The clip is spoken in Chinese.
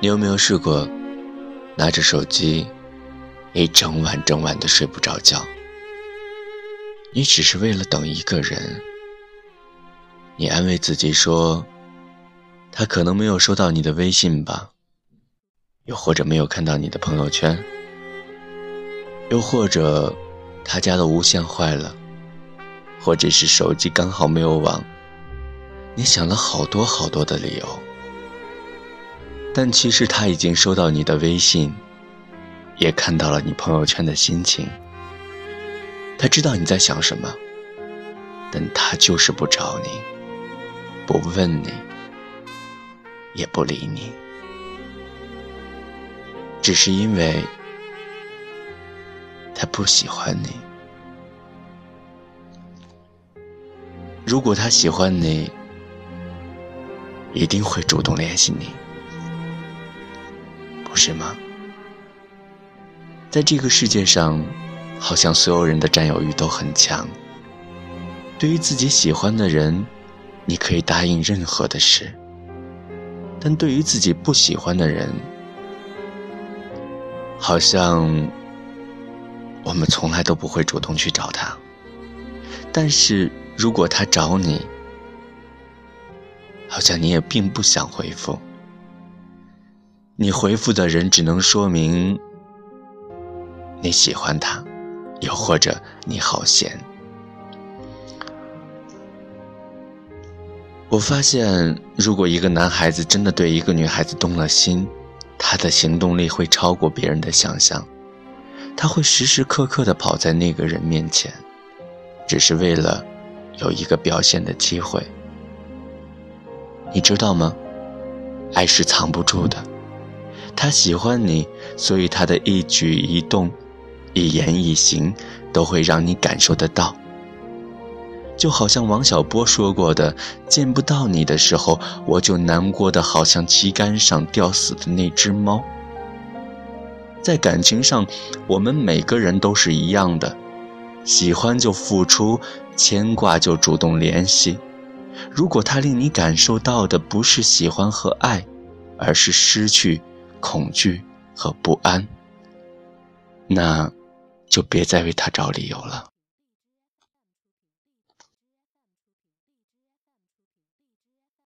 你有没有试过拿着手机一整晚整晚的睡不着觉？你只是为了等一个人。你安慰自己说，他可能没有收到你的微信吧，又或者没有看到你的朋友圈，又或者他家的无线坏了，或者是手机刚好没有网。你想了好多好多的理由。但其实他已经收到你的微信，也看到了你朋友圈的心情。他知道你在想什么，但他就是不找你，不问你，也不理你，只是因为他不喜欢你。如果他喜欢你，一定会主动联系你。是吗？在这个世界上，好像所有人的占有欲都很强。对于自己喜欢的人，你可以答应任何的事；但对于自己不喜欢的人，好像我们从来都不会主动去找他。但是如果他找你，好像你也并不想回复。你回复的人只能说明你喜欢他，又或者你好闲。我发现，如果一个男孩子真的对一个女孩子动了心，他的行动力会超过别人的想象，他会时时刻刻的跑在那个人面前，只是为了有一个表现的机会。你知道吗？爱是藏不住的。他喜欢你，所以他的一举一动、一言一行都会让你感受得到。就好像王小波说过的：“见不到你的时候，我就难过的好像旗杆上吊死的那只猫。”在感情上，我们每个人都是一样的，喜欢就付出，牵挂就主动联系。如果他令你感受到的不是喜欢和爱，而是失去。恐惧和不安，那就别再为他找理由了。